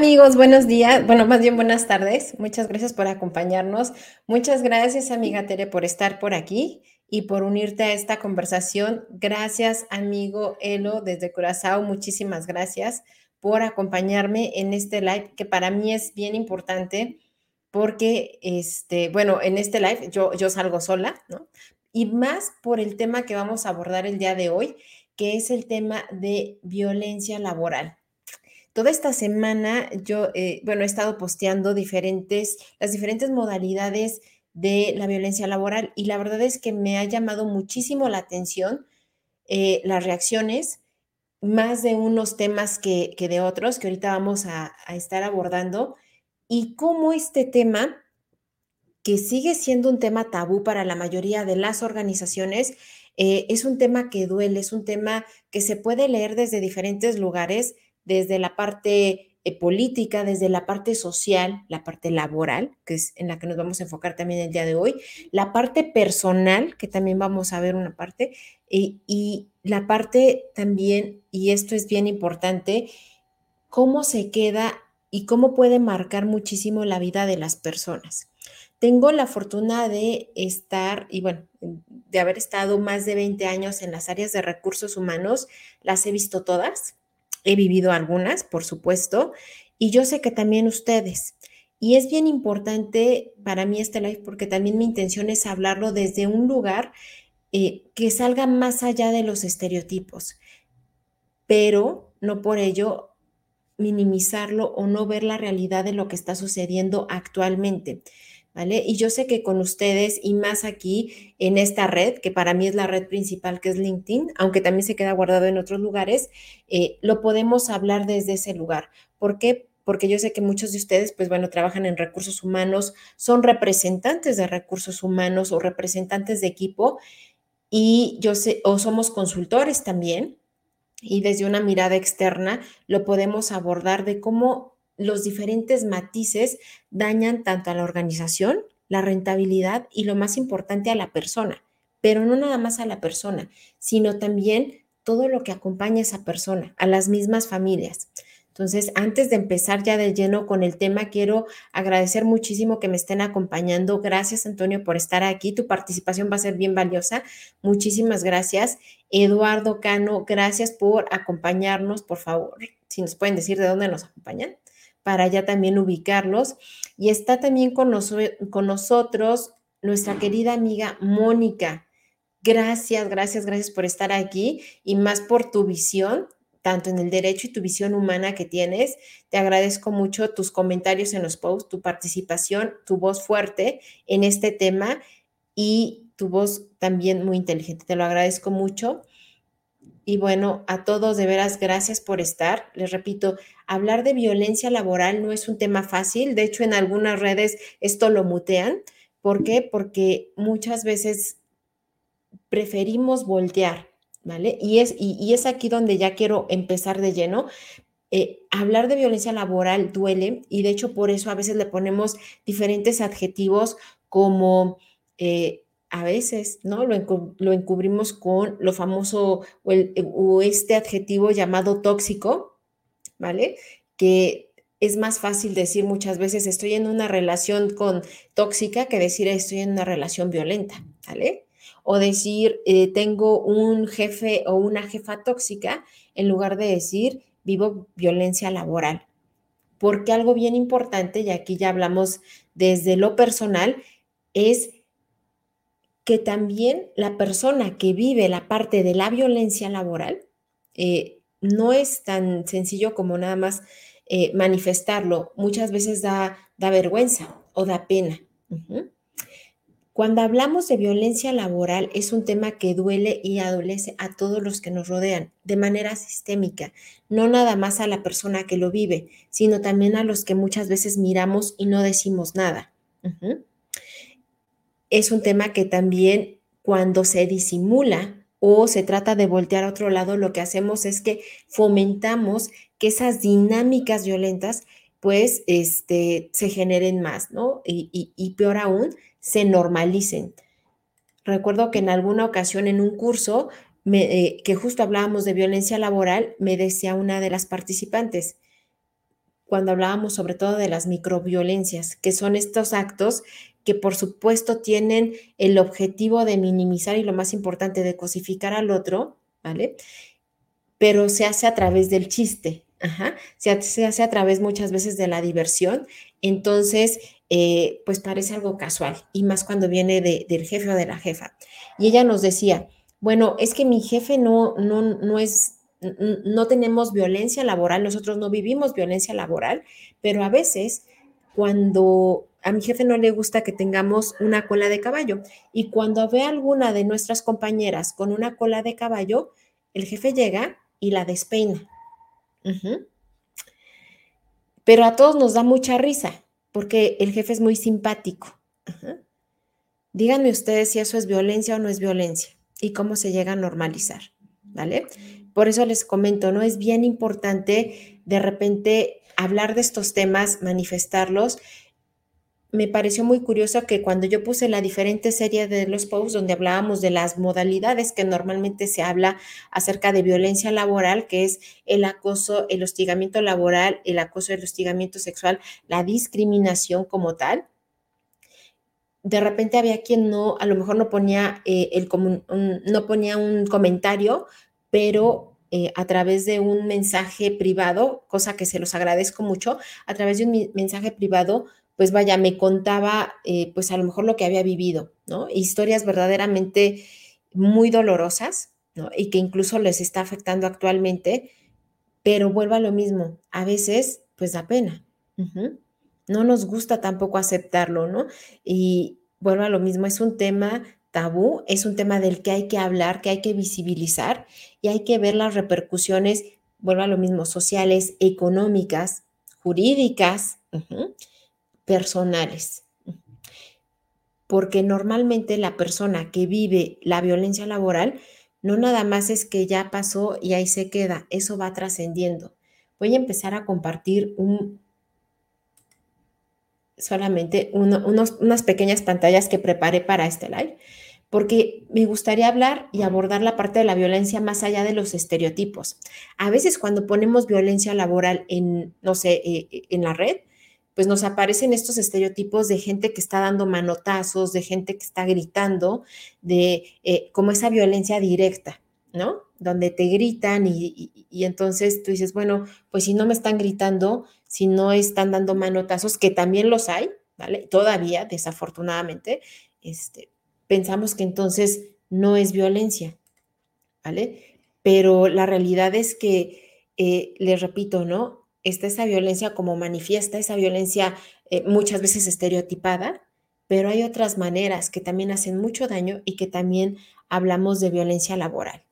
Amigos, buenos días. Bueno, más bien buenas tardes. Muchas gracias por acompañarnos. Muchas gracias amiga Tere por estar por aquí y por unirte a esta conversación. Gracias amigo Elo desde Curazao. Muchísimas gracias por acompañarme en este live que para mí es bien importante porque, este, bueno, en este live yo, yo salgo sola, ¿no? Y más por el tema que vamos a abordar el día de hoy, que es el tema de violencia laboral. Toda esta semana yo, eh, bueno, he estado posteando diferentes, las diferentes modalidades de la violencia laboral y la verdad es que me ha llamado muchísimo la atención eh, las reacciones, más de unos temas que, de otros que ahorita vamos a, estar abordando y cómo este tema, que sigue siendo un tema tabú para la mayoría de las organizaciones, eh, es un tema que duele, es un tema que se puede leer desde diferentes lugares desde la parte eh, política, desde la parte social, la parte laboral, que es en la que nos vamos a enfocar también el día de hoy, la parte personal, que también vamos a ver una parte, y la parte también, y esto es bien importante, cómo se queda y cómo puede marcar muchísimo la vida de las personas. Tengo la fortuna de estar, y bueno, de haber estado más de 20 años en las áreas de recursos humanos, las he visto todas, He vivido algunas, por supuesto, y yo sé que también ustedes. Y es bien importante para mí este live porque también mi intención es hablarlo desde un lugar eh, que salga más allá de los estereotipos, pero no por ello minimizarlo o no ver la realidad de lo que está sucediendo actualmente. Y yo sé que con ustedes y más aquí en esta red, que para mí es la red principal, que es LinkedIn, aunque también se queda guardado en otros lugares, eh, lo podemos hablar desde ese lugar. ¿Por qué? Porque yo sé que muchos de ustedes, pues bueno, trabajan en recursos humanos, son representantes de recursos humanos o representantes de equipo y yo sé, o somos consultores también, y desde una mirada externa lo podemos abordar de cómo los diferentes matices dañan tanto a la organización, la rentabilidad y lo más importante a la persona, pero no nada más a la persona, sino también todo lo que acompaña a esa persona, a las mismas familias. Entonces, antes de empezar ya de lleno con el tema, quiero agradecer muchísimo que me estén acompañando. Gracias, Antonio, por estar aquí. Tu participación va a ser bien valiosa. Muchísimas gracias. Eduardo Cano, gracias por acompañarnos. Por favor, si nos pueden decir de dónde nos acompañan para ya también ubicarlos. Y está también con, con nosotros nuestra querida amiga Mónica. Gracias, gracias, gracias por estar aquí y más por tu visión, tanto en el derecho y tu visión humana que tienes. Te agradezco mucho tus comentarios en los posts, tu participación, tu voz fuerte en este tema y tu voz también muy inteligente. Te lo agradezco mucho. Y bueno, a todos de veras, gracias por estar. Les repito, hablar de violencia laboral no es un tema fácil. De hecho, en algunas redes esto lo mutean. ¿Por qué? Porque muchas veces preferimos voltear, ¿vale? Y es, y, es aquí donde ya quiero empezar de lleno. Eh, hablar de violencia laboral duele y de hecho por eso a veces le ponemos diferentes adjetivos como eh, a veces, ¿no? Lo, encubrimos con lo famoso o, este adjetivo llamado tóxico, ¿vale? Que es más fácil decir muchas veces estoy en una relación con tóxica que decir estoy en una relación violenta, ¿vale? O decir eh, tengo un jefe o una jefa tóxica en lugar de decir vivo violencia laboral. Porque algo bien importante, y aquí ya hablamos desde lo personal, es que también la persona que vive la parte de la violencia laboral eh, no es tan sencillo como nada más eh, manifestarlo. Muchas veces da, da, vergüenza o da pena. Cuando hablamos de violencia laboral es un tema que duele y adolece a todos los que nos rodean de manera sistémica, no nada más a la persona que lo vive, sino también a los que muchas veces miramos y no decimos nada es un tema que también cuando se disimula o se trata de voltear a otro lado, lo que hacemos es que fomentamos que esas dinámicas violentas pues este, se generen más, ¿no? Y, peor aún, se normalicen. Recuerdo que en alguna ocasión en un curso eh, que justo hablábamos de violencia laboral, me decía una de las participantes, cuando hablábamos sobre todo de las microviolencias, que son estos actos que por supuesto tienen el objetivo de minimizar y lo más importante, de cosificar al otro, ¿vale? Pero se hace a través del chiste, Ajá. Se, hace a través muchas veces de la diversión, entonces, eh, pues parece algo casual, y más cuando viene del jefe o de la jefa. Y ella nos decía, bueno, es que mi jefe no, no, no es, no tenemos violencia laboral, nosotros no vivimos violencia laboral, pero a veces cuando a mi jefe no le gusta que tengamos una cola de caballo. Y cuando ve a alguna de nuestras compañeras con una cola de caballo, el jefe llega y la despeina. Pero a todos nos da mucha risa porque el jefe es muy simpático. Díganme ustedes si eso es violencia o no es violencia y cómo se llega a normalizar, ¿vale? Por eso les comento, ¿no? Es bien importante de repente hablar de estos temas, manifestarlos me pareció muy curioso que cuando yo puse la diferente serie de los posts donde hablábamos de las modalidades que normalmente se habla acerca de violencia laboral, que es el acoso, el hostigamiento laboral, el acoso, el hostigamiento sexual, la discriminación como tal, de repente había quien no, a lo mejor no ponía, eh, no ponía un comentario, pero eh, a través de un mensaje privado, cosa que se los agradezco mucho, a través de un mensaje privado pues vaya, me contaba, eh, pues a lo mejor lo que había vivido, ¿no? Historias verdaderamente muy dolorosas, ¿no? Y que incluso les está afectando actualmente, pero vuelvo a lo mismo, a veces, pues da pena. No nos gusta tampoco aceptarlo, ¿no? Y vuelvo a lo mismo, es un tema tabú, es un tema del que hay que hablar, que hay que visibilizar y hay que ver las repercusiones, vuelvo a lo mismo, sociales, económicas, jurídicas, personales. Porque normalmente la persona que vive la violencia laboral no nada más es que ya pasó y ahí se queda, eso va trascendiendo. Voy a empezar a compartir un, solamente unas pequeñas pantallas que preparé para este live, porque me gustaría hablar y abordar la parte de la violencia más allá de los estereotipos. A veces cuando ponemos violencia laboral en, no sé, eh, en la red, pues nos aparecen estos estereotipos de gente que está dando manotazos, de gente que está gritando, de eh, como esa violencia directa, ¿no? Donde te gritan y, entonces tú dices, bueno, pues si no me están gritando, si no están dando manotazos, que también los hay, ¿vale? Todavía, desafortunadamente, este, pensamos que entonces no es violencia, ¿vale? Pero la realidad es que, eh, les repito, ¿no? está esa violencia como manifiesta, esa violencia eh, muchas veces estereotipada, pero hay otras maneras que también hacen mucho daño y que también hablamos de violencia laboral.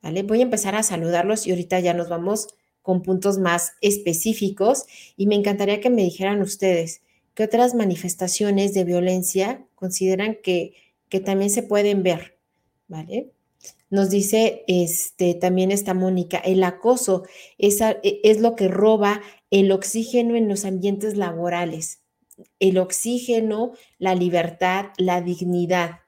¿Vale? Voy a empezar a saludarlos y ahorita ya nos vamos con puntos más específicos y me encantaría que me dijeran ustedes qué otras manifestaciones de violencia consideran que, que también se pueden ver, ¿vale? Nos dice este, también esta Mónica, el acoso es, e, es lo que roba el oxígeno en los ambientes laborales. El oxígeno, la libertad, la dignidad,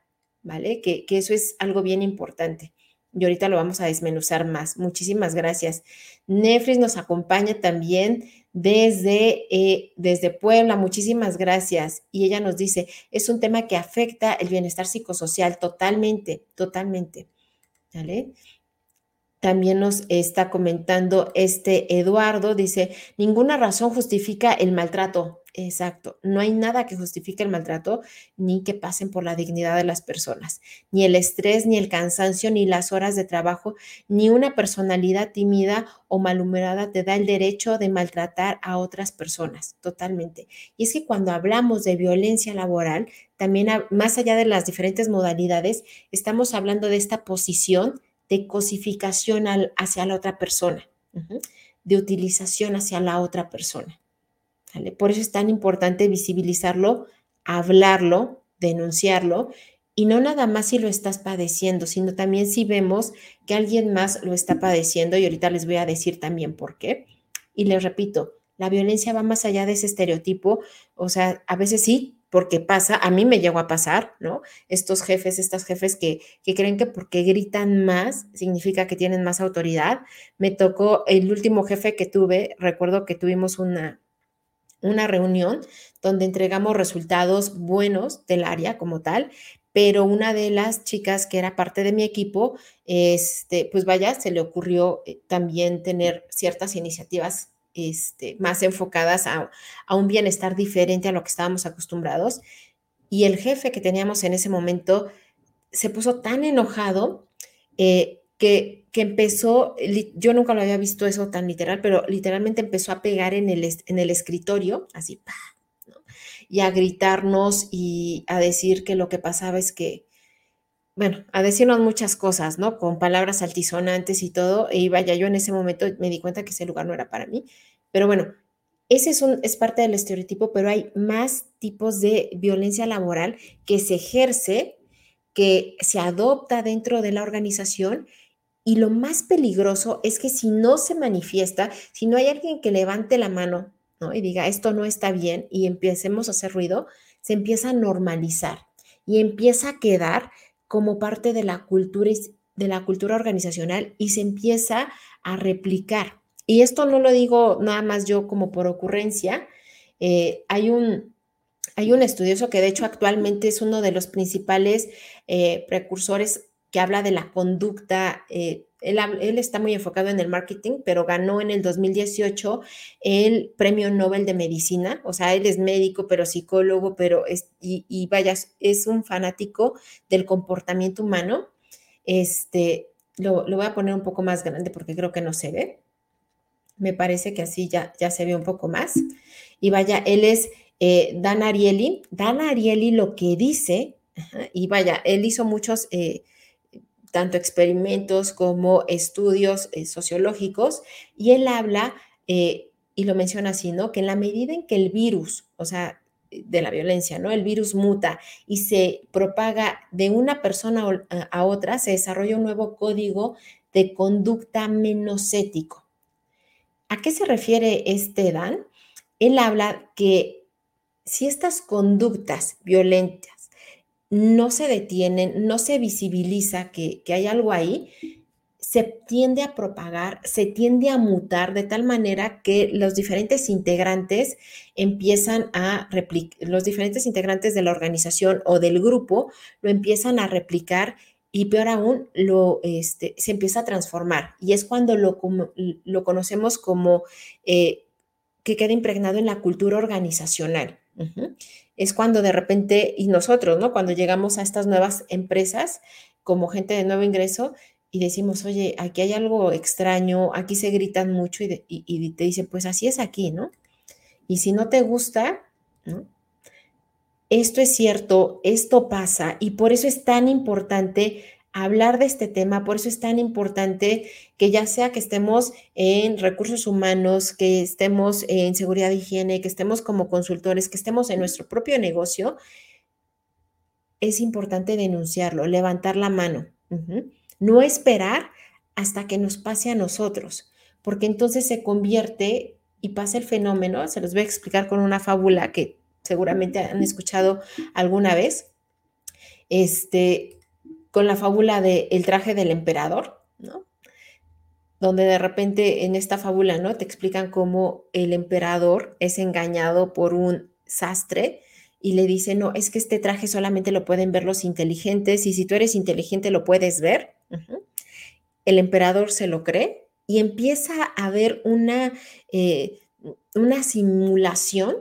¿vale? Que, eso es algo bien importante. Y ahorita lo vamos a desmenuzar más. Muchísimas gracias. Nefris nos acompaña también desde, eh, desde Puebla. Muchísimas gracias. Y ella nos dice, es un tema que afecta el bienestar psicosocial totalmente, totalmente. También nos está comentando este Eduardo, dice, ninguna razón justifica el maltrato. Exacto, no hay nada que justifique el maltrato ni que pasen por la dignidad de las personas, ni el estrés, ni el cansancio, ni las horas de trabajo, ni una personalidad tímida o malhumorada te da el derecho de maltratar a otras personas, totalmente. Y es que cuando hablamos de violencia laboral, también más allá de las diferentes modalidades, estamos hablando de esta posición de cosificación hacia la otra persona, de utilización hacia la otra persona. Por eso es tan importante visibilizarlo, hablarlo, denunciarlo y no nada más si lo estás padeciendo, sino también si vemos que alguien más lo está padeciendo y ahorita les voy a decir también por qué. Y les repito, la violencia va más allá de ese estereotipo, o sea, a veces sí, porque pasa, a mí me llegó a pasar, ¿no? Estos jefes, estas jefes que, que creen que porque gritan más significa que tienen más autoridad. Me tocó el último jefe que tuve, recuerdo que tuvimos una, una reunión donde entregamos resultados buenos del área como tal, pero una de las chicas que era parte de mi equipo, este, pues vaya, se le ocurrió eh, también tener ciertas iniciativas este, más enfocadas a, un bienestar diferente a lo que estábamos acostumbrados. Y el jefe que teníamos en ese momento se puso tan enojado eh, que, que, empezó, yo nunca lo había visto eso tan literal, pero literalmente empezó a pegar en el, en el escritorio, así, y a gritarnos y a decir que lo que pasaba es que, bueno, a decirnos muchas cosas, ¿no? Con palabras altisonantes y todo. Y vaya, yo en ese momento me di cuenta que ese lugar no era para mí. Pero bueno, ese es, un, es parte del estereotipo, pero hay más tipos de violencia laboral que se ejerce, que se adopta dentro de la organización. Y lo más peligroso es que si no se manifiesta, si no hay alguien que levante la mano y diga, esto no está bien y empecemos a hacer ruido, se empieza a normalizar y empieza a quedar como parte de la cultura, de la cultura organizacional y se empieza a replicar. Y esto no lo digo nada más yo como por ocurrencia. Eh, hay, un, hay un estudioso que de hecho actualmente es uno de los principales eh, precursores que habla de la conducta eh, él, está muy enfocado en el marketing, pero ganó en el 2018 el Premio Nobel de Medicina. O sea, él es médico, pero psicólogo, pero es, y, vaya, es un fanático del comportamiento humano. Este, lo, voy a poner un poco más grande porque creo que no se ve. Me parece que así ya, ya se ve un poco más. Y vaya, él es eh, Dan Ariely. Dan Ariely lo que dice, y vaya, él hizo muchos... Eh, tanto experimentos como estudios eh, sociológicos, y él habla, eh, y lo menciona así, ¿no? Que en la medida en que el virus, o sea, de la violencia, ¿no? El virus muta y se propaga de una persona a otra, se desarrolla un nuevo código de conducta menos ético. ¿A qué se refiere este Dan? Él habla que si estas conductas violentas no se detienen, no se visibiliza que, hay algo ahí, se tiende a propagar, se tiende a mutar de tal manera que los diferentes integrantes empiezan a replicar, los diferentes integrantes de la organización o del grupo lo empiezan a replicar y peor aún, lo, este, se empieza a transformar. Y es cuando lo, lo conocemos como eh, que queda impregnado en la cultura organizacional es cuando de repente, y nosotros, ¿no? Cuando llegamos a estas nuevas empresas como gente de nuevo ingreso y decimos, oye, aquí hay algo extraño, aquí se gritan mucho y, te dicen, pues así es aquí, ¿no? Y si no te gusta, ¿no? Esto es cierto, esto pasa y por eso es tan importante hablar de este tema, por eso es tan importante que ya sea que estemos en recursos humanos, que estemos en seguridad de higiene, que estemos como consultores, que estemos en nuestro propio negocio, es importante denunciarlo, levantar la mano, no esperar hasta que nos pase a nosotros, porque entonces se convierte y pasa el fenómeno, se los voy a explicar con una fábula que seguramente han escuchado alguna vez. Este, con la fábula de El traje del emperador, ¿no? Donde de repente en esta fábula, ¿no? Te explican cómo el emperador es engañado por un sastre y le dice, no, es que este traje solamente lo pueden ver los inteligentes y si tú eres inteligente lo puedes ver. El emperador se lo cree y empieza a ver una, eh, una simulación,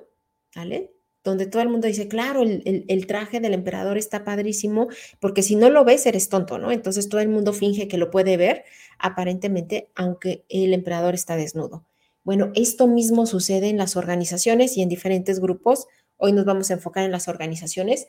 ¿vale? Donde todo el mundo dice, claro, el, traje del emperador está padrísimo, porque si no lo ves, eres tonto, ¿no? Entonces todo el mundo finge que lo puede ver, aparentemente, aunque el emperador está desnudo. Bueno, esto mismo sucede en las organizaciones y en diferentes grupos. Hoy nos vamos a enfocar en las organizaciones.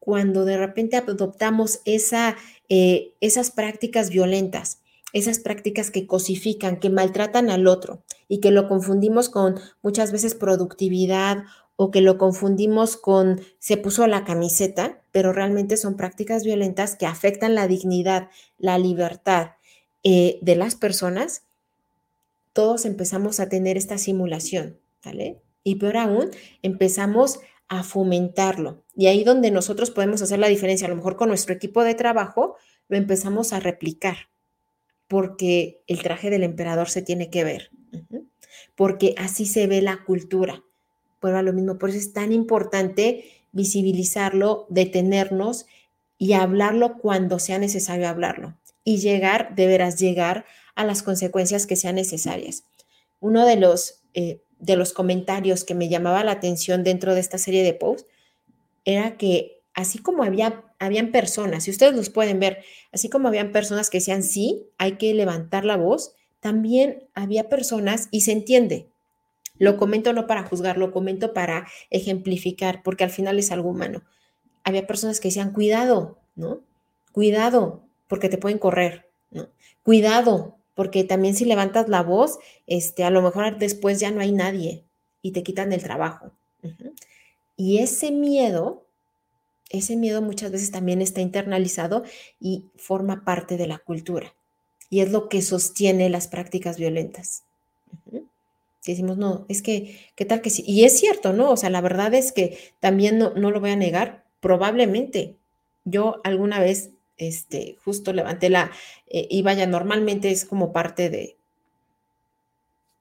Cuando de repente adoptamos esa, eh, esas prácticas violentas, esas prácticas que cosifican, que maltratan al otro y que lo confundimos con muchas veces productividad o que lo confundimos con se puso la camiseta, pero realmente son prácticas violentas que afectan la dignidad, la libertad eh, de las personas, todos empezamos a tener esta simulación, ¿vale? Y peor aún, empezamos a fomentarlo. Y ahí donde nosotros podemos hacer la diferencia, a lo mejor con nuestro equipo de trabajo, lo empezamos a replicar, porque el traje del emperador se tiene que ver, porque así se ve la cultura vuelvo a lo mismo, por eso es tan importante visibilizarlo, detenernos y hablarlo cuando sea necesario hablarlo y llegar, deberás llegar a las consecuencias que sean necesarias. Uno de los, eh, de los comentarios que me llamaba la atención dentro de esta serie de posts era que así como había, habían personas, si ustedes los pueden ver, así como habían personas que decían, sí, hay que levantar la voz, también había personas, y se entiende, lo comento no para juzgar, lo comento para ejemplificar, porque al final es algo humano. Había personas que decían, cuidado, ¿no? Cuidado, porque te pueden correr, ¿no? Cuidado, porque también si levantas la voz, este, a lo mejor después ya no hay nadie y te quitan el trabajo. Y ese miedo, ese miedo muchas veces también está internalizado y forma parte de la cultura. Y es lo que sostiene las prácticas violentas. Decimos, no, es que, ¿qué tal que sí? Y es cierto, ¿no? O sea, la verdad es que también no, no lo voy a negar, probablemente yo alguna vez este, justo levanté la, eh, y vaya, normalmente es como parte de,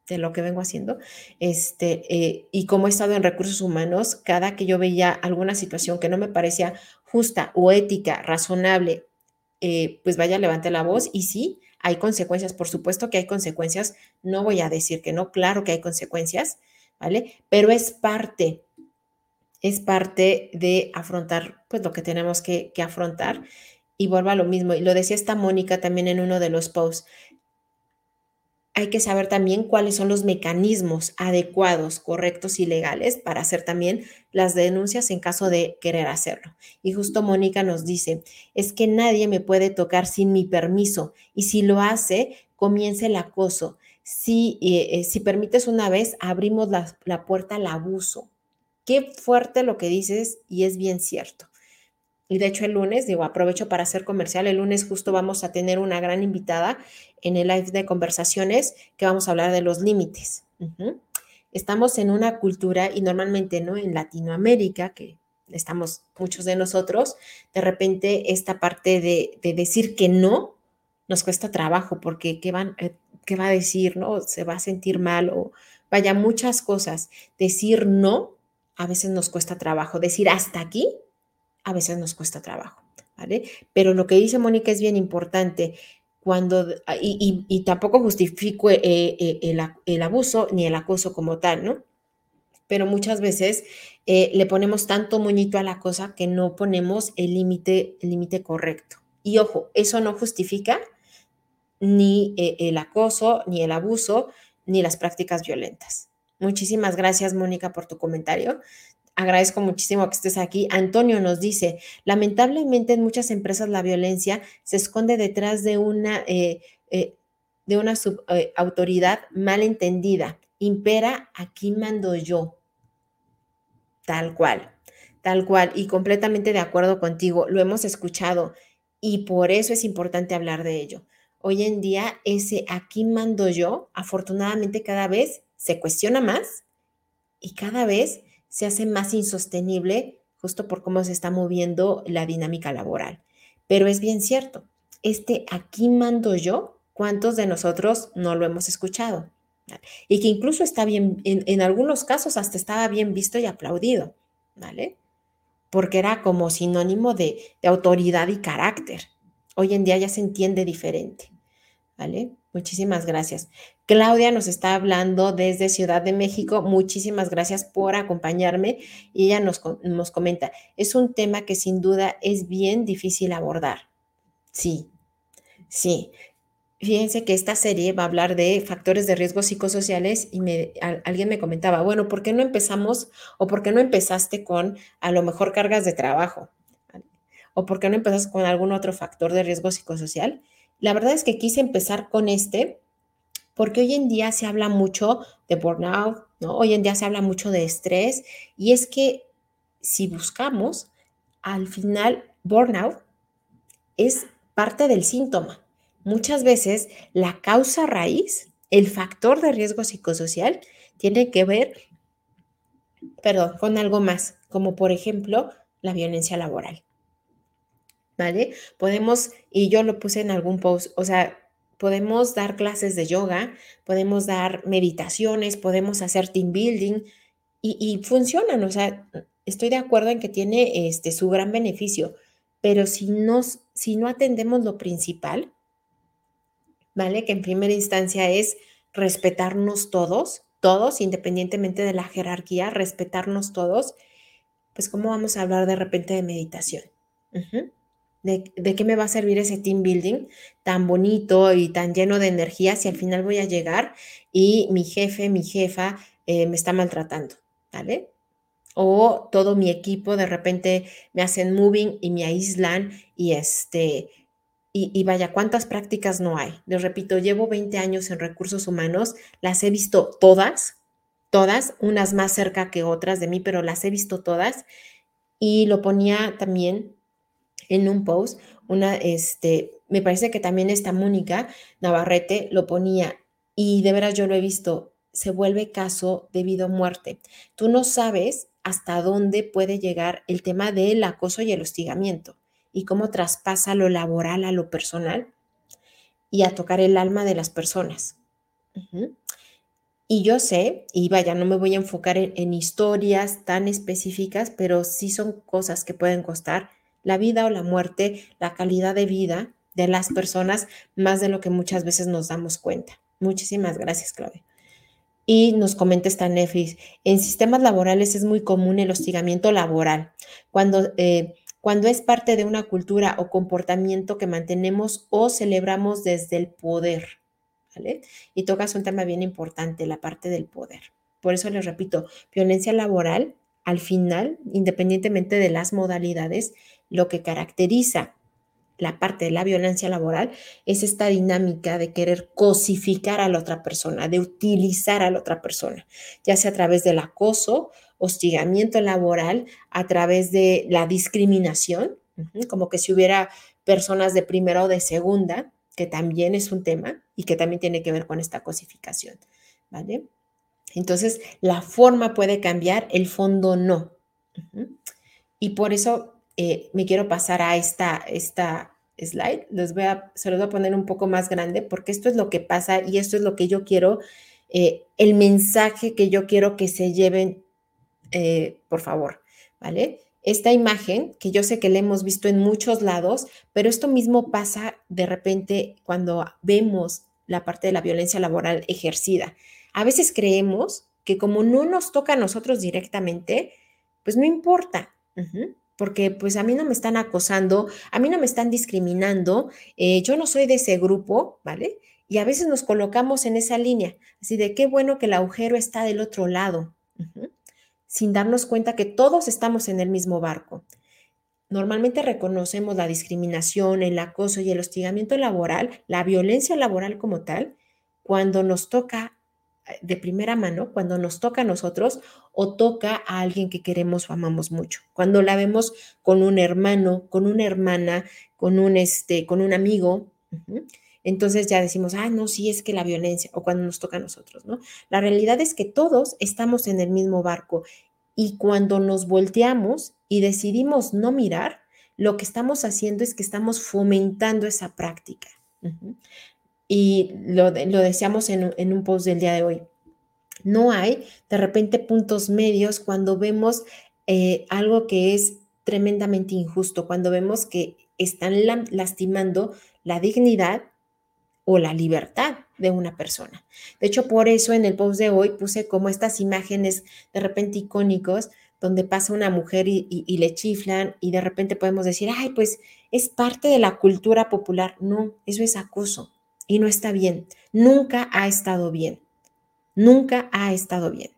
de lo que vengo haciendo, este, eh, y como he estado en recursos humanos, cada que yo veía alguna situación que no me parecía justa o ética, razonable, eh, pues vaya, levanté la voz y sí, hay consecuencias, por supuesto que hay consecuencias, no voy a decir que no, claro que hay consecuencias, ¿vale? Pero es parte, es parte de afrontar, pues lo que tenemos que, que afrontar y vuelvo a lo mismo, y lo decía esta Mónica también en uno de los posts, hay que saber también cuáles son los mecanismos adecuados, correctos y legales para hacer también las denuncias en caso de querer hacerlo. Y justo Mónica nos dice, es que nadie me puede tocar sin mi permiso y si lo hace, comienza el acoso. Si, eh, eh, si permites una vez, abrimos la, la puerta al abuso. Qué fuerte lo que dices y es bien cierto. Y de hecho el lunes, digo, aprovecho para hacer comercial, el lunes justo vamos a tener una gran invitada en el live de conversaciones que vamos a hablar de los límites. Estamos en una cultura y normalmente, ¿no? En Latinoamérica, que estamos muchos de nosotros, de repente esta parte de, decir que no nos cuesta trabajo porque ¿qué, eh, ¿qué va a decir? ¿No? Se va a sentir mal o vaya muchas cosas. Decir no a veces nos cuesta trabajo. Decir hasta aquí a veces nos cuesta trabajo, ¿vale? Pero lo que dice Mónica es bien importante. Cuando, ah, y, tampoco justifico eh, eh, el, abuso ni el acoso como tal, ¿no? Pero muchas veces eh, le ponemos tanto moñito a la cosa que no ponemos el límite el límite correcto. Y ojo, eso no justifica ni el acoso, ni el abuso, ni las prácticas violentas. Muchísimas gracias, Mónica, por tu comentario agradezco muchísimo que estés aquí. Antonio nos dice, lamentablemente en muchas empresas la violencia se esconde detrás de una, eh, eh, de una eh, autoridad mal entendida. Impera, aquí mando yo. Tal cual, tal cual. Y completamente de acuerdo contigo. Lo hemos escuchado y por eso es importante hablar de ello. Hoy en día ese aquí mando yo, afortunadamente cada vez se cuestiona más y cada vez se hace más insostenible justo por cómo se está moviendo la dinámica laboral. Pero es bien cierto, este aquí mando yo, ¿cuántos de nosotros no lo hemos escuchado? Y que incluso está bien, en, algunos casos hasta estaba bien visto y aplaudido, ¿vale? Porque era como sinónimo de, de autoridad y carácter. Hoy en día ya se entiende diferente, ¿vale? Muchísimas gracias. Claudia nos está hablando desde Ciudad de México. Muchísimas gracias por acompañarme. Y ella nos, nos comenta, es un tema que sin duda es bien difícil abordar. Sí, sí. Fíjense que esta serie va a hablar de factores de riesgo psicosociales y me, alguien me comentaba, bueno, ¿por qué no empezamos o por qué no empezaste con a lo mejor cargas de trabajo? ¿O por qué no empezaste con algún otro factor de riesgo psicosocial? La verdad es que quise empezar con este porque hoy en día se habla mucho de burnout, ¿no? Hoy en día se habla mucho de estrés y es que si buscamos, al final burnout es parte del síntoma. Muchas veces la causa raíz, el factor de riesgo psicosocial, tiene que ver, perdón, con algo más, como por ejemplo la violencia laboral. ¿vale? Podemos, y yo lo puse en algún post, o sea, podemos dar clases de yoga, podemos dar meditaciones, podemos hacer team building y, funcionan, o sea, estoy de acuerdo en que tiene este, su gran beneficio, pero si, nos, si no atendemos lo principal, ¿vale? Que en primera instancia es respetarnos todos, todos, independientemente de la jerarquía, respetarnos todos, pues ¿cómo vamos a hablar de repente de meditación? ¿De, ¿De, qué me va a servir ese team building tan bonito y tan lleno de energía si al final voy a llegar y mi jefe, mi jefa eh, me está maltratando? ¿Vale? O todo mi equipo de repente me hacen moving y me aíslan y este, y, vaya, ¿cuántas prácticas no hay? Les repito, llevo 20 años en recursos humanos, las he visto todas, todas, unas más cerca que otras de mí, pero las he visto todas. Y lo ponía también en un post, una, este, me parece que también esta Mónica Navarrete lo ponía, y de veras yo lo he visto, se vuelve caso debido a muerte. Tú no sabes hasta dónde puede llegar el tema del acoso y el hostigamiento y cómo traspasa lo laboral a lo personal y a tocar el alma de las personas. Y yo sé, y vaya, no me voy a enfocar en, historias tan específicas, pero sí son cosas que pueden costar la vida o la muerte, la calidad de vida de las personas, más de lo que muchas veces nos damos cuenta. Muchísimas gracias, Claudia. Y nos comenta esta Nefis, en sistemas laborales es muy común el hostigamiento laboral. Cuando eh, cuando es parte de una cultura o comportamiento que mantenemos o celebramos desde el poder. ¿vale? Y tocas un tema bien importante, la parte del poder. Por eso les repito, violencia laboral, al final, independientemente de las modalidades, lo que caracteriza la parte de la violencia laboral es esta dinámica de querer cosificar a la otra persona, de utilizar a la otra persona, ya sea a través del acoso hostigamiento laboral a través de la discriminación, como que si hubiera personas de primera o de segunda, que también es un tema y que también tiene que ver con esta cosificación, ¿vale? Entonces, la forma puede cambiar, el fondo no. Y por eso eh, me quiero pasar a esta, esta slide. Les voy a, se los voy a poner un poco más grande porque esto es lo que pasa y esto es lo que yo quiero, eh, el mensaje que yo quiero que se lleven eh, por favor, ¿vale? Esta imagen, que yo sé que la hemos visto en muchos lados, pero esto mismo pasa de repente cuando vemos la parte de la violencia laboral ejercida. A veces creemos que como no nos toca a nosotros directamente, pues no importa, porque pues a mí no me están acosando, a mí no me están discriminando, eh, yo no soy de ese grupo, ¿vale? Y a veces nos colocamos en esa línea, así de qué bueno que el agujero está del otro lado sin darnos cuenta que todos estamos en el mismo barco. Normalmente reconocemos la discriminación, el acoso y el hostigamiento laboral, la violencia laboral como tal, cuando nos toca de primera mano, cuando nos toca a nosotros o toca a alguien que queremos o amamos mucho. Cuando la vemos con un hermano, con una hermana, con un, este, con un amigo. Entonces ya decimos, ah, no, sí es que la violencia, o cuando nos toca a nosotros, ¿no? La realidad es que todos estamos en el mismo barco y cuando nos volteamos y decidimos no mirar, lo que estamos haciendo es que estamos fomentando esa práctica. Y lo, lo deseamos en, en un post del día de hoy. No hay de repente puntos medios cuando vemos eh, algo que es tremendamente injusto, cuando vemos que están lastimando la dignidad o la libertad de una persona. De hecho, por eso en el post de hoy puse como estas imágenes de repente icónicos donde pasa una mujer y, le chiflan y de repente podemos decir, ay, pues es parte de la cultura popular. No, eso es acoso y no está bien. Nunca ha estado bien. Nunca ha estado bien.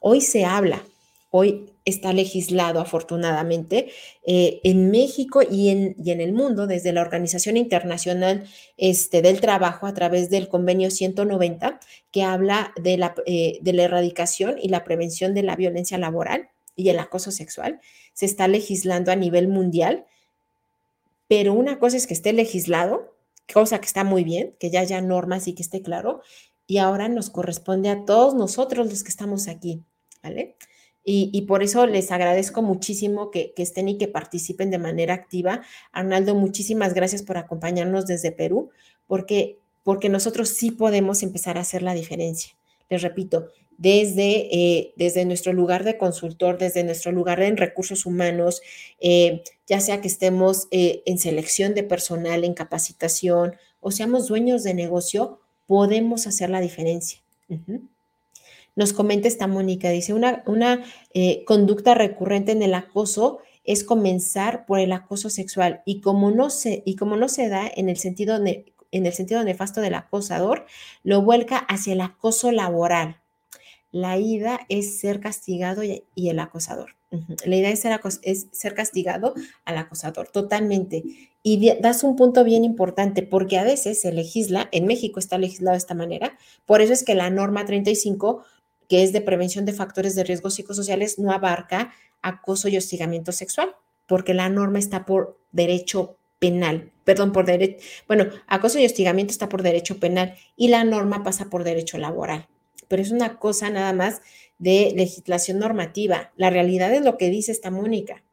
Hoy se habla, hoy está legislado afortunadamente eh, en México y en, en, el mundo desde la Organización Internacional este, del Trabajo a través del convenio 190 que habla de la, eh, de la erradicación y la prevención de la violencia laboral y el acoso sexual. Se está legislando a nivel mundial, pero una cosa es que esté legislado, cosa que está muy bien, que ya haya normas y que esté claro, y ahora nos corresponde a todos nosotros los que estamos aquí, ¿vale? Y, por eso les agradezco muchísimo que, estén y que participen de manera activa. Arnaldo, muchísimas gracias por acompañarnos desde Perú, porque, porque nosotros sí podemos empezar a hacer la diferencia. Les repito, desde, eh, desde nuestro lugar de consultor, desde nuestro lugar en recursos humanos, eh, ya sea que estemos eh, en selección de personal, en capacitación o seamos dueños de negocio, podemos hacer la diferencia. Nos comenta esta Mónica, dice, una, una conducta recurrente en el acoso es comenzar por el acoso sexual y como no se, y como no se da en el sentido en el sentido nefasto del acosador, lo vuelca hacia el acoso laboral. La ida es ser castigado y, el acosador. La ser, es ser castigado al acosador, totalmente. Y das un punto bien importante, porque a veces se legisla, en México está legislado de esta manera, por eso es que la norma 35, que es de prevención de factores de riesgo psicosociales, no abarca acoso y hostigamiento sexual, porque la norma está por derecho penal, perdón, por derecho, bueno, acoso y hostigamiento está por derecho penal y la norma pasa por derecho laboral pero es una cosa nada más de legislación normativa. La realidad es lo que dice esta Mónica.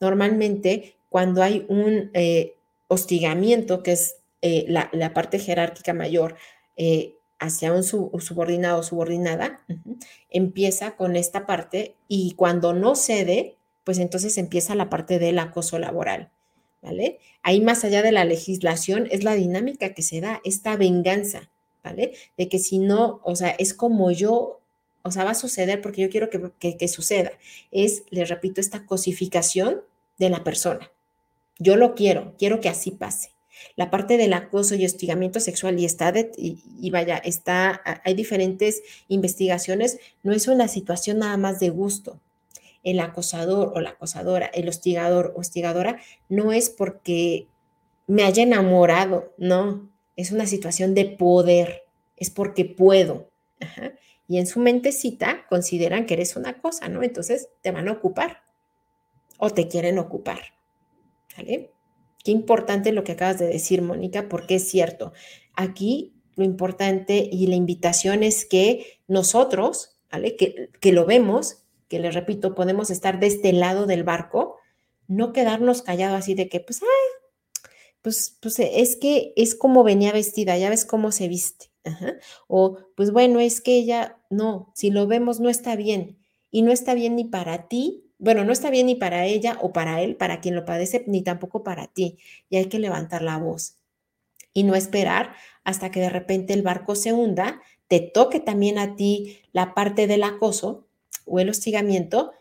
Normalmente, cuando hay un eh, hostigamiento, que es eh, la, parte jerárquica mayor, eh, hacia un, subordinado o subordinada, empieza con esta parte y cuando no cede, pues entonces empieza la parte del acoso laboral. ¿Vale? Ahí más allá de la legislación es la dinámica que se da, esta venganza. De que si no, o sea, es como yo, o sea, va a suceder porque yo quiero que, suceda. Es, les repito, esta cosificación de la persona. Yo lo quiero, quiero que así pase. La parte del acoso y hostigamiento sexual y está, y, vaya, está, hay diferentes investigaciones, no es una situación nada más de gusto. El acosador o la acosadora, el hostigador o hostigadora, no es porque me haya enamorado, no, es una situación de poder, es porque puedo. Y en su mentecita consideran que eres una cosa, ¿no? Entonces te van a ocupar o te quieren ocupar. ¿Vale? Qué importante lo que acabas de decir, Mónica, porque es cierto. Aquí lo importante y la invitación es que nosotros, ¿vale? Que, que lo vemos, que les repito, podemos estar de este lado del barco, no quedarnos callados así de que, pues, ay, pues, pues eh, es que es como venía vestida, ya ves cómo se viste. O pues bueno, es que ella, no, si lo vemos no está bien y no está bien ni para ti, bueno, no está bien ni para ella o para él, para quien lo padece, ni tampoco para ti. Y hay que levantar la voz y no esperar hasta que de repente el barco se hunda, te toque también a ti la parte del acoso o el hostigamiento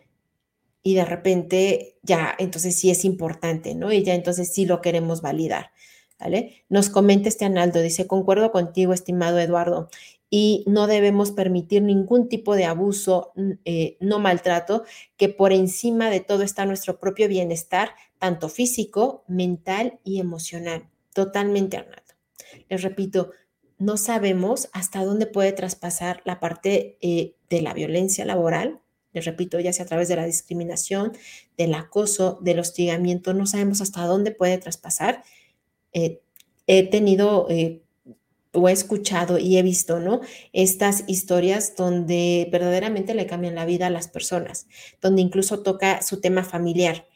y de repente ya, entonces sí es importante, ¿no? Y ya entonces sí lo queremos validar, ¿vale? Nos comenta este Analdo, dice, concuerdo contigo, estimado Eduardo, y no debemos permitir ningún tipo de abuso, eh, no maltrato, que por encima de todo está nuestro propio bienestar, tanto físico, mental y emocional. Totalmente, Arnaldo. Les repito, no sabemos hasta dónde puede traspasar la parte eh, de la violencia laboral, les repito, ya sea a través de la discriminación, del acoso, del hostigamiento, no sabemos hasta dónde puede traspasar. Eh, he tenido eh, o he escuchado y he visto, ¿no? Estas historias donde verdaderamente le cambian la vida a las personas, donde incluso toca su tema familiar,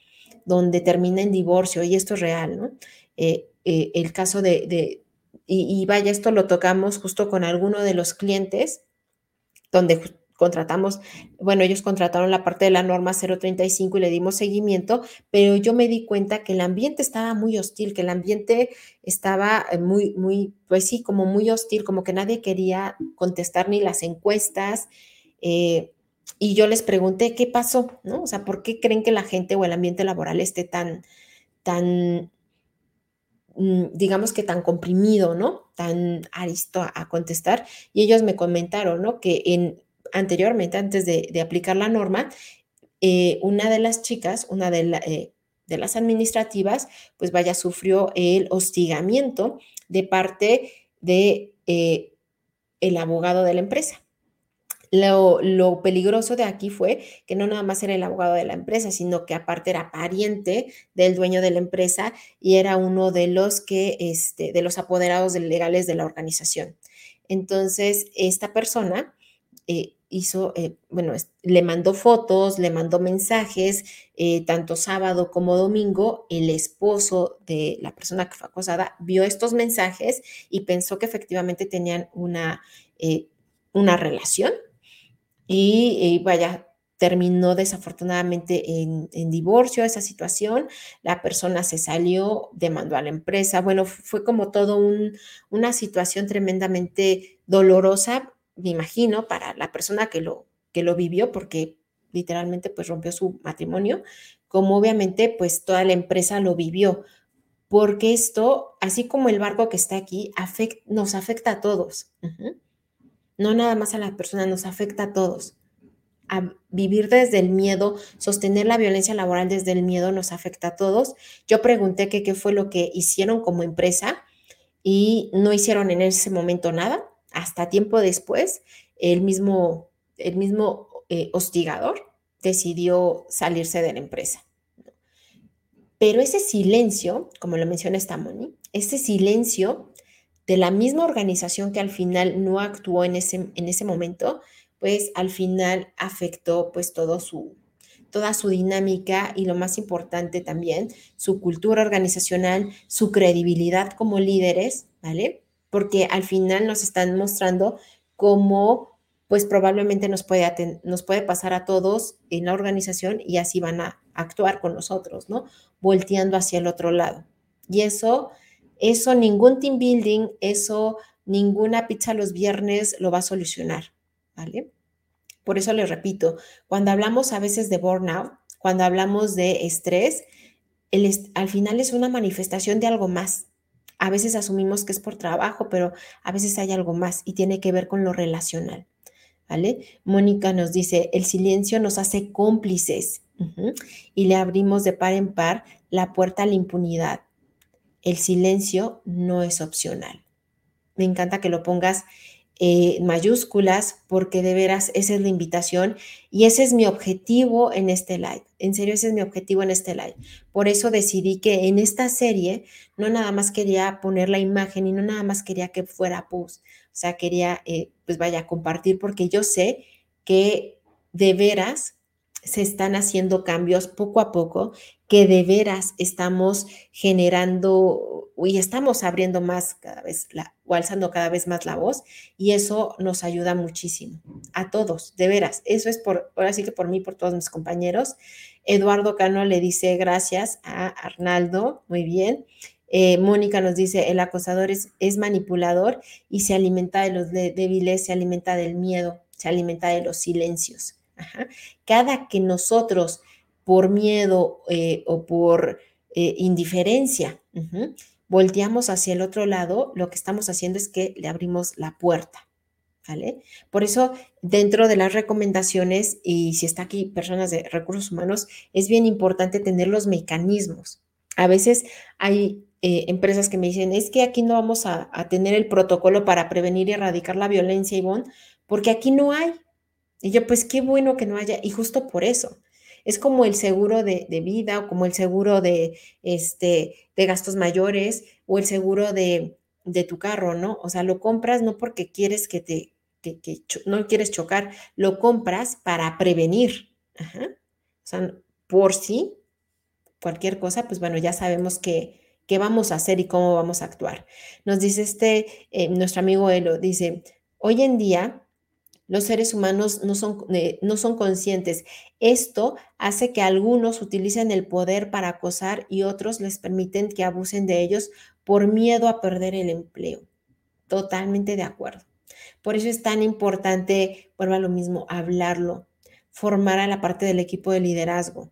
donde termina en divorcio, y esto es real, ¿no? Eh, el caso de, y, y, vaya, esto lo tocamos justo con alguno de los clientes, donde contratamos, bueno, ellos contrataron la parte de la norma 035 y le dimos seguimiento, pero yo me di cuenta que el ambiente estaba muy hostil, que el ambiente estaba eh, muy, muy, pues sí, como muy hostil, como que nadie quería contestar ni las encuestas. Eh, y yo les pregunté qué pasó, ¿no? O sea, ¿por qué creen que la gente o el ambiente laboral esté tan, tan, mm, digamos que tan comprimido, ¿no? Tan aristo a contestar. Y ellos me comentaron, ¿no? Que en anteriormente, antes de, aplicar la norma, eh, una de las chicas, una eh, de, las administrativas, pues vaya, sufrió el hostigamiento de parte de eh, el abogado de la empresa. Lo, lo, peligroso de aquí fue que no nada más era el abogado de la empresa, sino que aparte era pariente del dueño de la empresa y era uno de los que, este, de los apoderados legales de la organización. Entonces, esta persona hizo, eh, bueno, le mandó fotos, le mandó mensajes, eh, tanto sábado como domingo, el esposo de la persona que fue acosada vio estos mensajes y pensó que efectivamente tenían una, eh, una relación. Y, vaya, terminó desafortunadamente en, divorcio esa situación, la persona se salió, demandó a la empresa, bueno, fue como todo una situación tremendamente dolorosa, me imagino, para la persona que lo, que lo vivió, porque literalmente pues rompió su matrimonio, como obviamente pues toda la empresa lo vivió, porque esto, así como el barco que está aquí, nos afecta a todos. No nada más a la persona, nos afecta a todos. A vivir desde el miedo, sostener la violencia laboral desde el miedo nos afecta a todos. Yo pregunté qué fue lo que hicieron como empresa y no hicieron en ese momento nada. Hasta tiempo después, el mismo, el mismo eh, hostigador decidió salirse de la empresa. Pero ese silencio, como lo menciona esta Moni, ese silencio de la misma organización que al final no actuó en ese, en ese momento, pues al final afectó pues su, toda su dinámica y lo más importante también, su cultura organizacional, su credibilidad como líderes, ¿vale? Porque al final nos están mostrando cómo pues probablemente nos puede, nos puede pasar a todos en la organización y así van a actuar con nosotros, ¿no? Volteando hacia el otro lado. Y eso, eso ningún team building, eso ninguna pizza los viernes lo va a solucionar, ¿vale? Por eso les repito, cuando hablamos a veces de burnout, cuando hablamos de estrés, al final es una manifestación de algo más. A veces asumimos que es por trabajo, pero a veces hay algo más y tiene que ver con lo relacional. ¿vale? Mónica nos dice, el silencio nos hace cómplices y le abrimos de par en par la puerta a la impunidad. El silencio no es opcional. Me encanta que lo pongas eh, mayúsculas porque de veras esa es la invitación y ese es mi objetivo en este live. En serio, ese es mi objetivo en este live. Por eso decidí que en esta serie no nada más quería poner la imagen y no nada más quería que fuera post. O sea, quería, eh, pues vaya, compartir porque yo sé que de veras se están haciendo cambios poco a poco, que de veras estamos generando y estamos abriendo más cada vez la, o alzando cada vez más la voz y eso nos ayuda muchísimo a todos, de veras. Eso es por, ahora sí que por mí, por todos mis compañeros. Eduardo Cano le dice gracias a Arnaldo, muy bien. Eh, Mónica nos dice, el acosador es, es manipulador y se alimenta de los débiles, se alimenta del miedo, se alimenta de los silencios. Cada que nosotros, por miedo eh, o por eh, indiferencia, volteamos hacia el otro lado, lo que estamos haciendo es que le abrimos la puerta. ¿Vale? Por eso, dentro de las recomendaciones, y si está aquí personas de recursos humanos, es bien importante tener los mecanismos. A veces hay eh, empresas que me dicen, es que aquí no vamos a, a, tener el protocolo para prevenir y erradicar la violencia, Ivonne, porque aquí no hay. Y yo, pues qué bueno que no haya, y justo por eso. Es como el seguro de, vida o como el seguro de, este, de gastos mayores o el seguro de, de tu carro, ¿no? O sea, lo compras no porque quieres que te, que, no quieres chocar, lo compras para prevenir. O sea, por si cualquier cosa, pues bueno, ya sabemos qué, qué vamos a hacer y cómo vamos a actuar. Nos dice este, eh, nuestro amigo Elo, dice, hoy en día los seres humanos no son, eh, no son conscientes. Esto hace que algunos utilicen el poder para acosar y otros les permiten que abusen de ellos por miedo a perder el empleo. Totalmente de acuerdo. Por eso es tan importante, vuelvo a lo mismo, hablarlo, formar a la parte del equipo de liderazgo,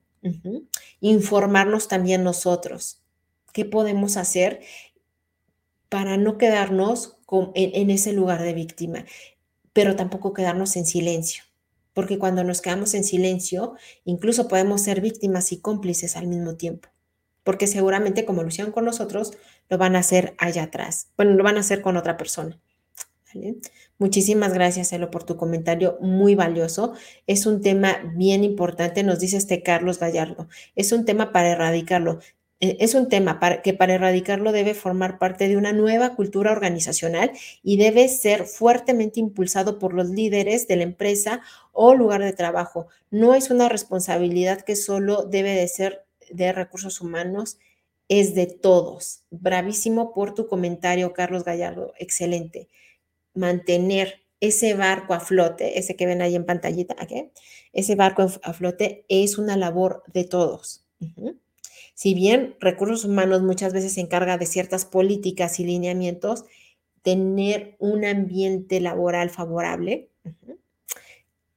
informarnos también nosotros. ¿Qué podemos hacer para no quedarnos en, ese lugar de víctima? Pero tampoco quedarnos en silencio, porque cuando nos quedamos en silencio, incluso podemos ser víctimas y cómplices al mismo tiempo, porque seguramente como lo hicieron con nosotros, lo van a hacer allá atrás, bueno, lo van a hacer con otra persona. Muchísimas gracias, Elo, por tu comentario muy valioso. Es un tema bien importante, nos dice este Carlos Gallardo. Es un tema para erradicarlo. Eh, es un tema que para erradicarlo debe formar parte de una nueva cultura organizacional y debe ser fuertemente impulsado por los líderes de la empresa o lugar de trabajo. No es una responsabilidad que solo debe de ser de recursos humanos, es de todos. Bravísimo por tu comentario, Carlos Gallardo. Excelente. Mantener ese barco a flote, ese que ven ahí en pantallita, ese barco a flote es una labor de todos. Si bien recursos humanos muchas veces se encarga de ciertas políticas y lineamientos, tener un ambiente laboral favorable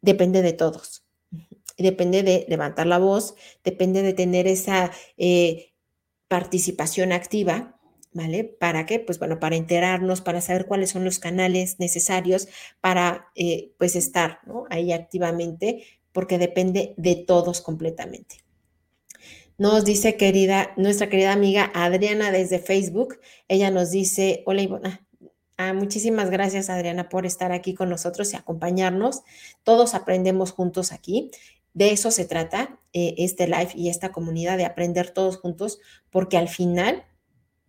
depende de todos. Depende de levantar la voz, depende de tener esa eh, participación activa ¿vale? ¿Para qué? Pues bueno, para enterarnos, para saber cuáles son los canales necesarios para, eh, pues, estar ahí activamente, porque depende de todos completamente. Nos dice querida, nuestra querida amiga Adriana desde Facebook, ella nos dice, hola Ivona, ah, muchísimas gracias Adriana por estar aquí con nosotros y acompañarnos. Todos aprendemos juntos aquí. De eso se trata eh, este live y esta comunidad, de aprender todos juntos, porque al final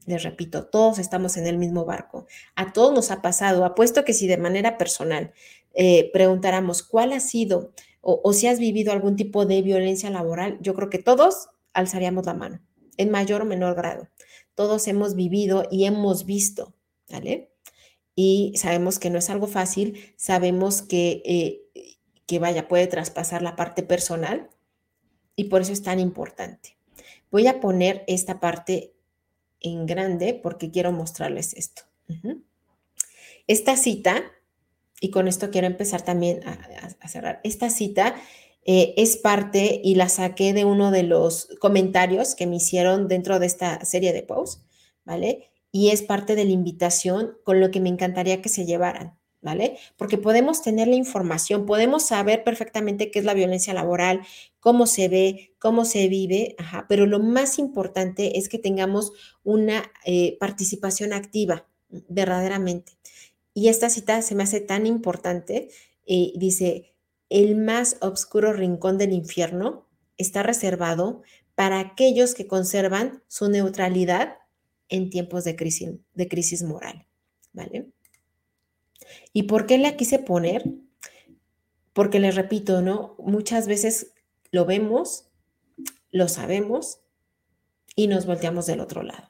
les repito, todos estamos en el mismo barco. A todos nos ha pasado. Apuesto que si de manera personal eh, preguntáramos cuál ha sido o, si has vivido algún tipo de violencia laboral, yo creo que todos alzaríamos la mano, en mayor o menor grado. Todos hemos vivido y hemos visto, ¿vale? Y sabemos que no es algo fácil, sabemos que, eh, que vaya, puede traspasar la parte personal y por eso es tan importante. Voy a poner esta parte en grande porque quiero mostrarles esto. Esta cita, y con esto quiero empezar también a, cerrar, esta cita eh, es parte y la saqué de uno de los comentarios que me hicieron dentro de esta serie de posts, ¿vale? Y es parte de la invitación con lo que me encantaría que se llevaran. ¿vale? Porque podemos tener la información, podemos saber perfectamente qué es la violencia laboral, cómo se ve, cómo se vive, pero lo más importante es que tengamos una eh, participación activa, verdaderamente. Y esta cita se me hace tan importante, eh, dice, el más oscuro rincón del infierno está reservado para aquellos que conservan su neutralidad en tiempos de crisis, moral, ¿vale? ¿Y por qué la quise poner? Porque les repito, ¿no? Muchas veces lo vemos, lo sabemos y nos volteamos del otro lado.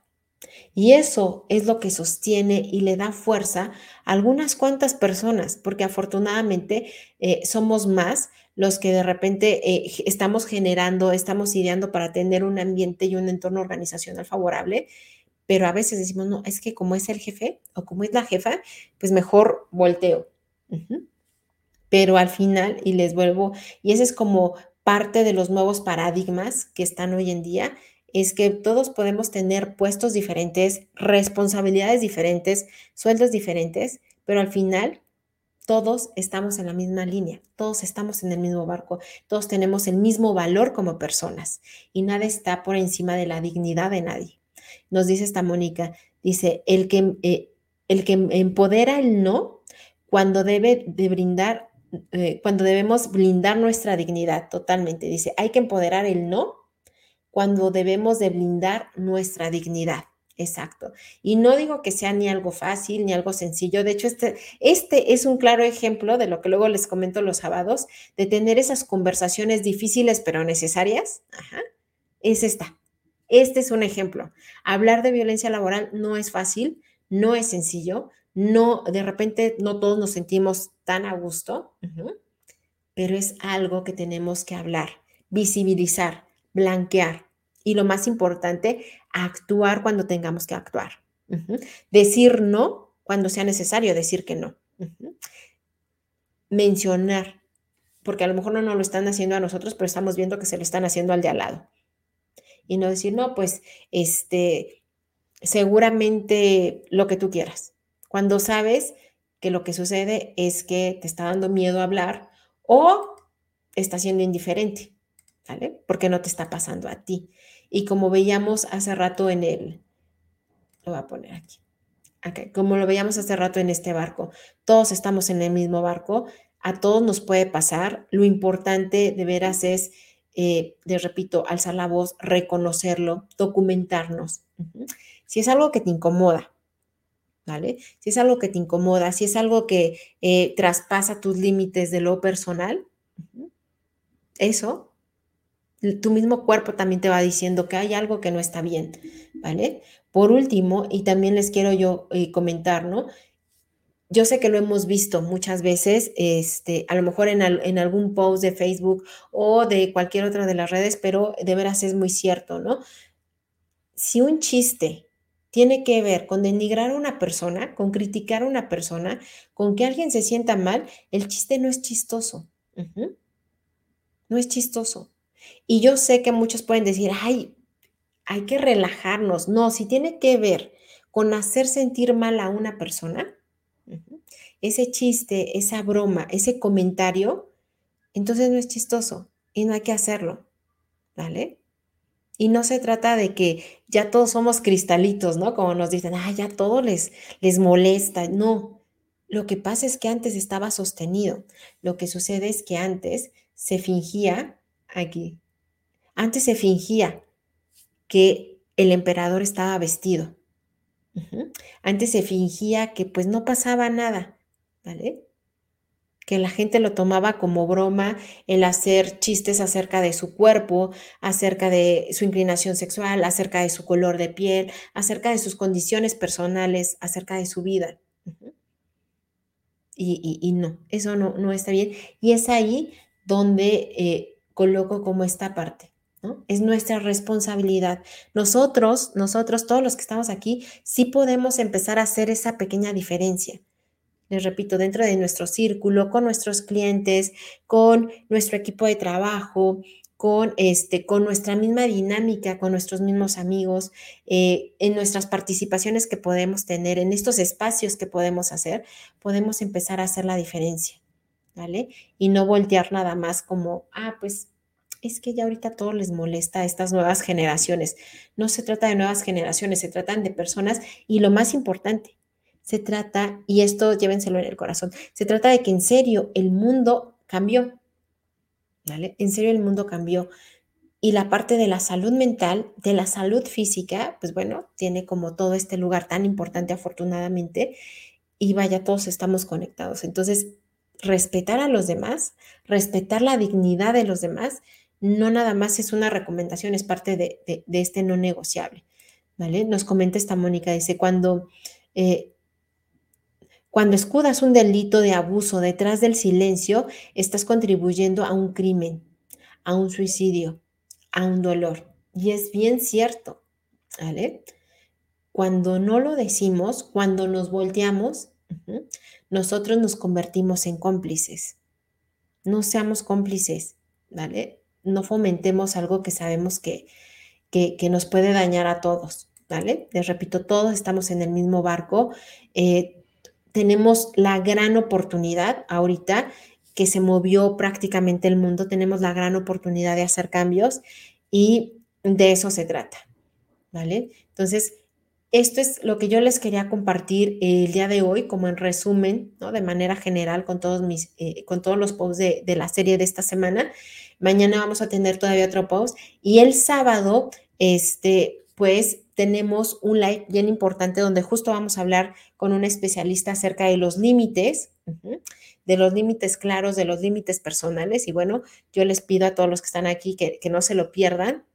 Y eso es lo que sostiene y le da fuerza a algunas cuantas personas, porque afortunadamente eh, somos más los que de repente eh, estamos generando, estamos ideando para tener un ambiente y un entorno organizacional favorable pero a veces decimos, no, es que como es el jefe o como es la jefa, pues mejor volteo. Pero al final, y les vuelvo, y ese es como parte de los nuevos paradigmas que están hoy en día, es que todos podemos tener puestos diferentes, responsabilidades diferentes, sueldos diferentes, pero al final todos estamos en la misma línea, todos estamos en el mismo barco, todos tenemos el mismo valor como personas y nada está por encima de la dignidad de nadie. Nos dice esta Mónica, dice, el que, eh, el que empodera el no cuando debe de brindar, eh, cuando debemos blindar nuestra dignidad totalmente. Dice, hay que empoderar el no cuando debemos de blindar nuestra dignidad. Exacto. Y no digo que sea ni algo fácil ni algo sencillo. De hecho, este, este es un claro ejemplo de lo que luego les comento los sábados, de tener esas conversaciones difíciles pero necesarias. Ajá. Es esta. Este es un ejemplo. Hablar de violencia laboral no es fácil, no es sencillo, no, de repente no todos nos sentimos tan a gusto, pero es algo que tenemos que hablar, visibilizar, blanquear y lo más importante, actuar cuando tengamos que actuar. Decir no cuando sea necesario decir que no. Mencionar, porque a lo mejor no nos lo están haciendo a nosotros, pero estamos viendo que se lo están haciendo al de al lado y no decir, no, pues, este, seguramente lo que tú quieras. Cuando sabes que lo que sucede es que te está dando miedo hablar o está siendo indiferente, ¿vale? Porque no te está pasando a ti. Y como veíamos hace rato en el, lo voy a poner aquí, como lo veíamos hace rato en este barco, todos estamos en el mismo barco, a todos nos puede pasar, lo importante de veras es eh, les repito, alzar la voz, reconocerlo, documentarnos. Si es algo que te incomoda, ¿vale? Si es algo que te incomoda, si es algo que eh, traspasa tus límites de lo personal, eso, tu mismo cuerpo también te va diciendo que hay algo que no está bien, ¿vale? Por último, y también les quiero yo eh, comentar, ¿no? yo sé que lo hemos visto muchas veces, este, a lo mejor en, en, algún post de Facebook o de cualquier otra de las redes, pero de veras es muy cierto, ¿no? Si un chiste tiene que ver con denigrar a una persona, con criticar a una persona, con que alguien se sienta mal, el chiste no es chistoso. No es chistoso. Y yo sé que muchos pueden decir, ay, hay que relajarnos. No, si tiene que ver con hacer sentir mal a una persona, ese chiste, esa broma, ese comentario, entonces no es chistoso y no hay que hacerlo, ¿vale? Y no se trata de que ya todos somos cristalitos, ¿no? Como nos dicen, ah, ya todo les, les molesta. No, lo que pasa es que antes estaba sostenido. Lo que sucede es que antes se fingía, aquí, antes se fingía que el emperador estaba vestido. Antes se fingía que pues no pasaba nada, ¿vale? Que la gente lo tomaba como broma el hacer chistes acerca de su cuerpo, acerca de su inclinación sexual, acerca de su color de piel, acerca de sus condiciones personales, acerca de su vida. y, no, eso no, no está bien. Y es ahí donde eh, coloco como esta parte. Es nuestra responsabilidad. Nosotros, nosotros, todos los que estamos aquí, sí podemos empezar a hacer esa pequeña diferencia. Les repito, dentro de nuestro círculo, con nuestros clientes, con nuestro equipo de trabajo, con, este, con nuestra misma dinámica, con nuestros mismos amigos, eh, en nuestras participaciones que podemos tener, en estos espacios que podemos hacer, podemos empezar a hacer la diferencia, ¿vale? Y no voltear nada más como, ah, pues es que ya ahorita todo les molesta a estas nuevas generaciones. No se trata de nuevas generaciones, se tratan de personas y lo más importante, se trata, y esto llévenselo en el corazón, se trata de que en serio el mundo cambió, ¿vale? En serio el mundo cambió. Y la parte de la salud mental, de la salud física, pues bueno, tiene como todo este lugar tan importante afortunadamente. Y vaya, todos estamos conectados. Entonces, respetar a los demás, respetar la dignidad de los demás no nada más es una recomendación, es parte de, este no negociable. ¿vale? Nos comenta esta Mónica, dice, cuando, eh, cuando escudas un delito de abuso detrás del silencio, estás contribuyendo a un crimen, a un suicidio, a un dolor. Y es bien cierto, ¿vale? Cuando no lo decimos, cuando nos volteamos, nosotros nos convertimos en cómplices. No seamos cómplices, ¿vale? No fomentemos algo que sabemos que, que, nos puede dañar a todos, ¿vale? Les repito, todos estamos en el mismo barco. Eh, tenemos la gran oportunidad ahorita que se movió prácticamente el mundo, tenemos la gran oportunidad de hacer cambios y de eso se trata, ¿vale? Entonces, esto es lo que yo les quería compartir el día de hoy, como en resumen, ¿no? De manera general con todos mis, eh, con todos los posts de, de, la serie de esta semana. Mañana vamos a tener todavía otro post y el sábado, este, pues tenemos un live bien importante donde justo vamos a hablar con un especialista acerca de los límites, de los límites claros, de los límites personales. Y bueno, yo les pido a todos los que están aquí que, que no se lo pierdan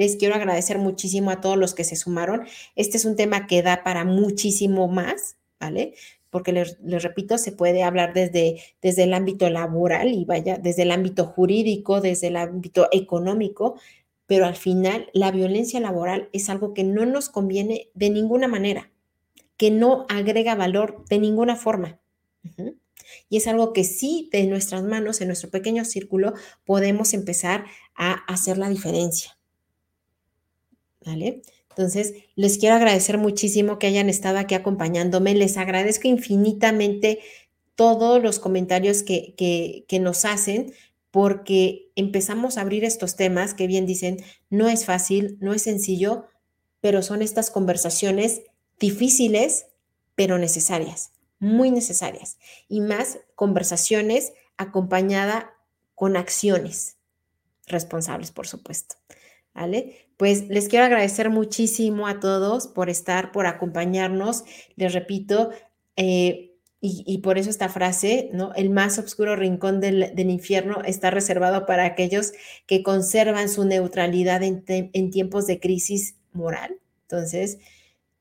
les quiero agradecer muchísimo a todos los que se sumaron. Este es un tema que da para muchísimo más, ¿vale? Porque les, repito, se puede hablar desde, desde el ámbito laboral y vaya, desde el ámbito jurídico, desde el ámbito económico, pero al final la violencia laboral es algo que no nos conviene de ninguna manera, que no agrega valor de ninguna forma. Y es algo que sí de nuestras manos, en nuestro pequeño círculo, podemos empezar a hacer la diferencia. ¿vale? Entonces, les quiero agradecer muchísimo que hayan estado aquí acompañándome. Les agradezco infinitamente todos los comentarios que, que, nos hacen porque empezamos a abrir estos temas que bien dicen, no es fácil, no es sencillo, pero son estas conversaciones difíciles, pero necesarias, muy necesarias. Y más conversaciones acompañadas con acciones responsables, por supuesto. ¿Vale? Pues les quiero agradecer muchísimo a todos por estar, por acompañarnos. Les repito, eh, y, por eso esta frase, ¿no? El más oscuro rincón del, infierno está reservado para aquellos que conservan su neutralidad en, tiempos de crisis moral. Entonces,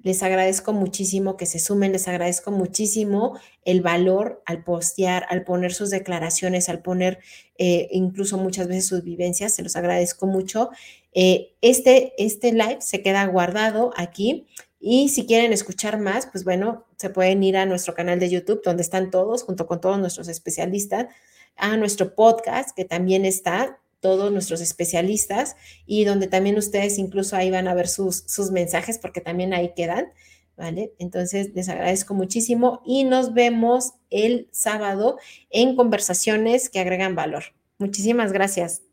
Les agradezco muchísimo que se sumen, les agradezco muchísimo el valor al postear, al poner sus declaraciones, al poner eh, incluso muchas veces sus vivencias, se los agradezco mucho. Eh, este, este live se queda guardado aquí y si quieren escuchar más, pues bueno, se pueden ir a nuestro canal de YouTube donde están todos, junto con todos nuestros especialistas, a nuestro podcast que también está todos nuestros especialistas y donde también ustedes incluso ahí van a ver sus, sus mensajes porque también ahí quedan, ¿vale? Entonces les agradezco muchísimo y nos vemos el sábado en conversaciones que agregan valor. Muchísimas gracias.